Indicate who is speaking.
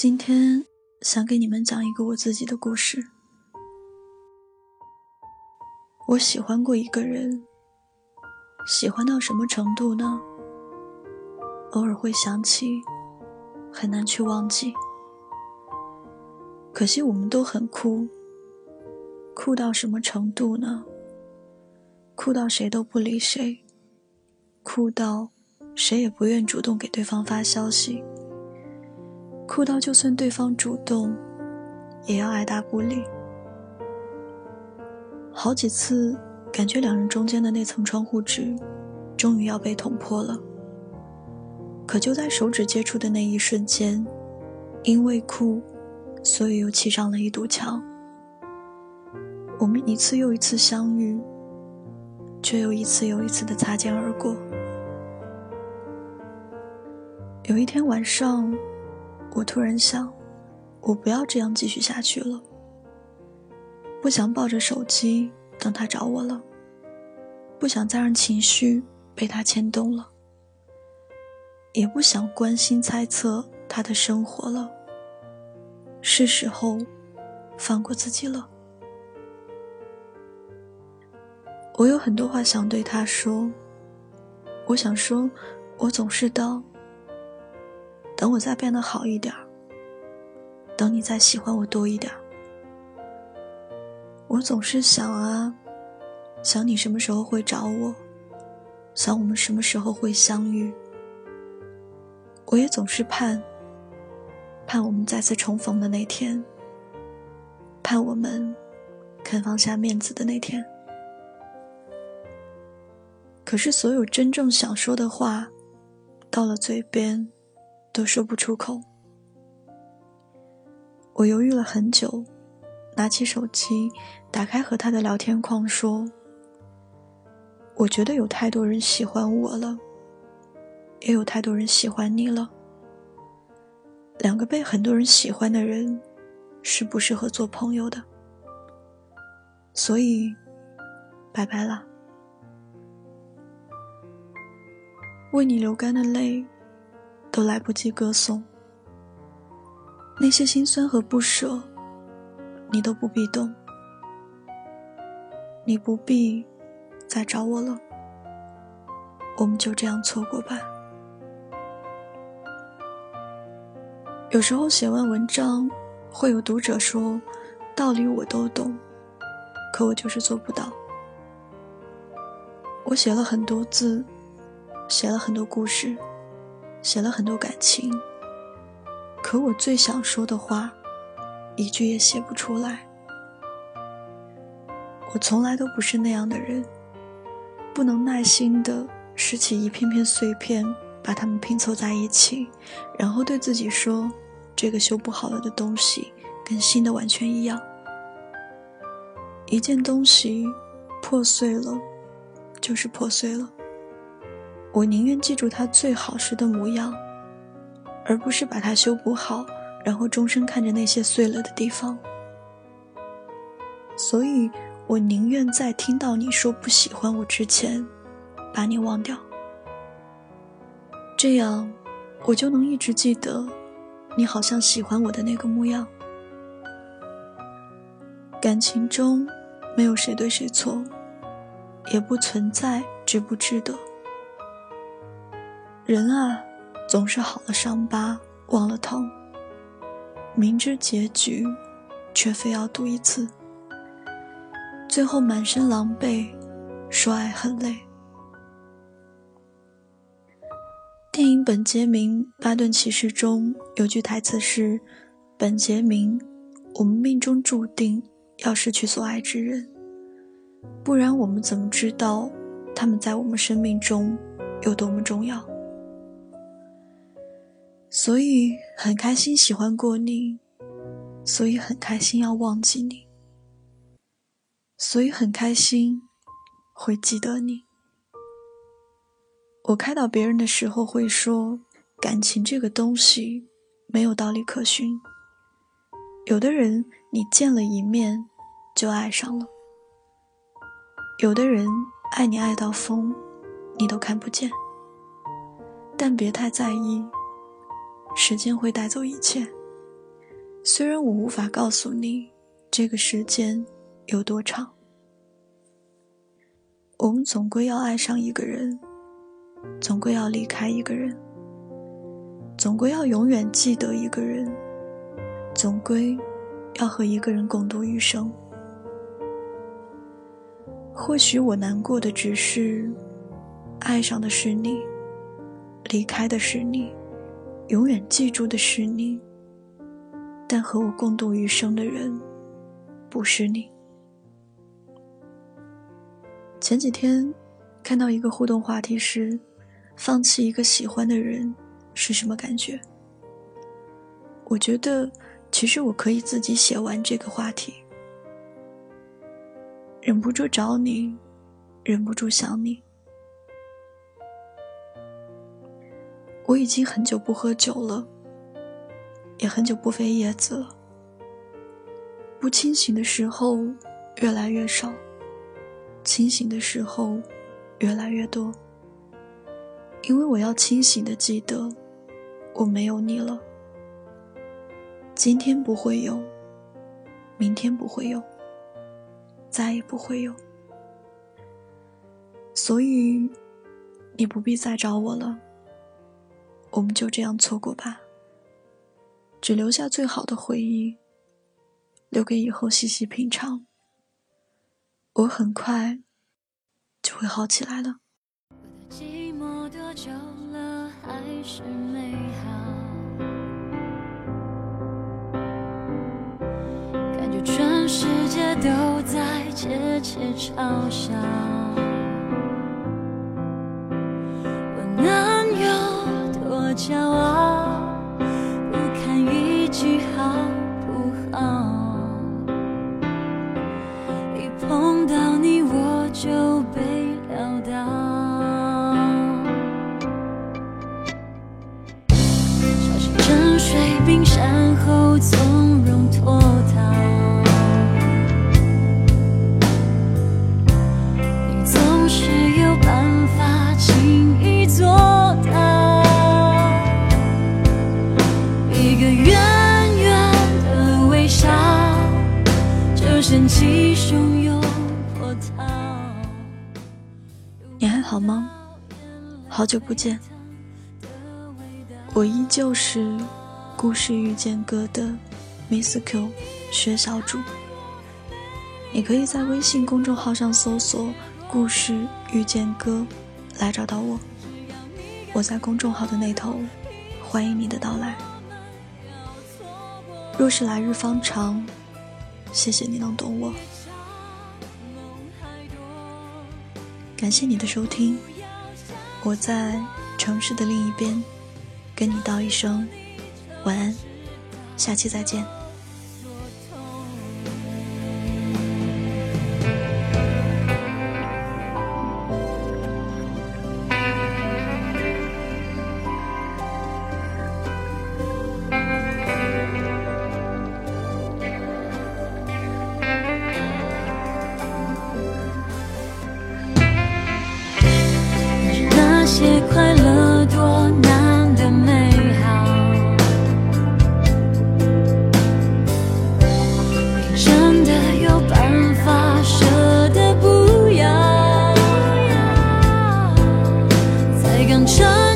Speaker 1: 今天想给你们讲一个我自己的故事。我喜欢过一个人，喜欢到什么程度呢？偶尔会想起，很难去忘记。可惜我们都很酷，酷到什么程度呢？酷到谁都不理谁，酷到谁也不愿主动给对方发消息。哭到就算对方主动，也要爱答不理。好几次感觉两人中间的那层窗户纸，终于要被捅破了。可就在手指接触的那一瞬间，因为哭，所以又砌上了一堵墙。我们一次又一次相遇，却又一次又一次的擦肩而过。有一天晚上。我突然想，我不要这样继续下去了。不想抱着手机等他找我了，不想再让情绪被他牵动了，也不想关心猜测他的生活了。是时候放过自己了。我有很多话想对他说，我想说，我总是到。等我再变得好一点等你再喜欢我多一点我总是想啊，想你什么时候会找我，想我们什么时候会相遇。我也总是盼，盼我们再次重逢的那天，盼我们肯放下面子的那天。可是，所有真正想说的话，到了嘴边。都说不出口。我犹豫了很久，拿起手机，打开和他的聊天框，说：“我觉得有太多人喜欢我了，也有太多人喜欢你了。两个被很多人喜欢的人，是不适合做朋友的。所以，拜拜了。为你流干的泪。”都来不及歌颂，那些心酸和不舍，你都不必懂，你不必再找我了，我们就这样错过吧。有时候写完文章，会有读者说，道理我都懂，可我就是做不到。我写了很多字，写了很多故事。写了很多感情，可我最想说的话，一句也写不出来。我从来都不是那样的人，不能耐心的拾起一片片碎片，把它们拼凑在一起，然后对自己说，这个修不好了的东西跟新的完全一样。一件东西破碎了，就是破碎了。我宁愿记住它最好时的模样，而不是把它修补好，然后终身看着那些碎了的地方。所以，我宁愿在听到你说不喜欢我之前，把你忘掉。这样，我就能一直记得，你好像喜欢我的那个模样。感情中，没有谁对谁错，也不存在值不值得。人啊，总是好了伤疤忘了疼。明知结局，却非要赌一次，最后满身狼狈，说爱很累。电影《本杰明·巴顿骑士》中有句台词是：“本杰明，我们命中注定要失去所爱之人，不然我们怎么知道他们在我们生命中有多么重要？”所以很开心喜欢过你，所以很开心要忘记你，所以很开心会记得你。我开导别人的时候会说，感情这个东西没有道理可循。有的人你见了一面就爱上了，有的人爱你爱到疯，你都看不见。但别太在意。时间会带走一切。虽然我无法告诉你这个时间有多长，我们总归要爱上一个人，总归要离开一个人，总归要永远记得一个人，总归要和一个人共度余生。或许我难过的只是，爱上的是你，离开的是你，永远记住的是你。但和我共度余生的人，不是你。前几天看到一个互动话题是：放弃一个喜欢的人是什么感觉？我觉得其实我可以自己写完这个话题。忍不住找你，忍不住想你。我已经很久不喝酒了。也很久不飞叶子了，不清醒的时候越来越少，清醒的时候越来越多。因为我要清醒的记得，我没有你了，今天不会有，明天不会有，再也不会有。所以，你不必再找我了，我们就这样错过吧。只留下最好的回忆，留给以后细细品尝。我很快就会好起来了。寂寞多久了，还是美好？感觉全世界都在窃窃嘲笑。骄傲。有多骄傲？你还好吗？好久不见，我依旧是故事遇见歌的 Miss Q 薛小主。你可以在微信公众号上搜索“故事遇见歌”来找到我。我在公众号的那头，欢迎你的到来。若是来日方长，谢谢你能懂我。感谢你的收听，我在城市的另一边，跟你道一声晚安，下期再见。敢承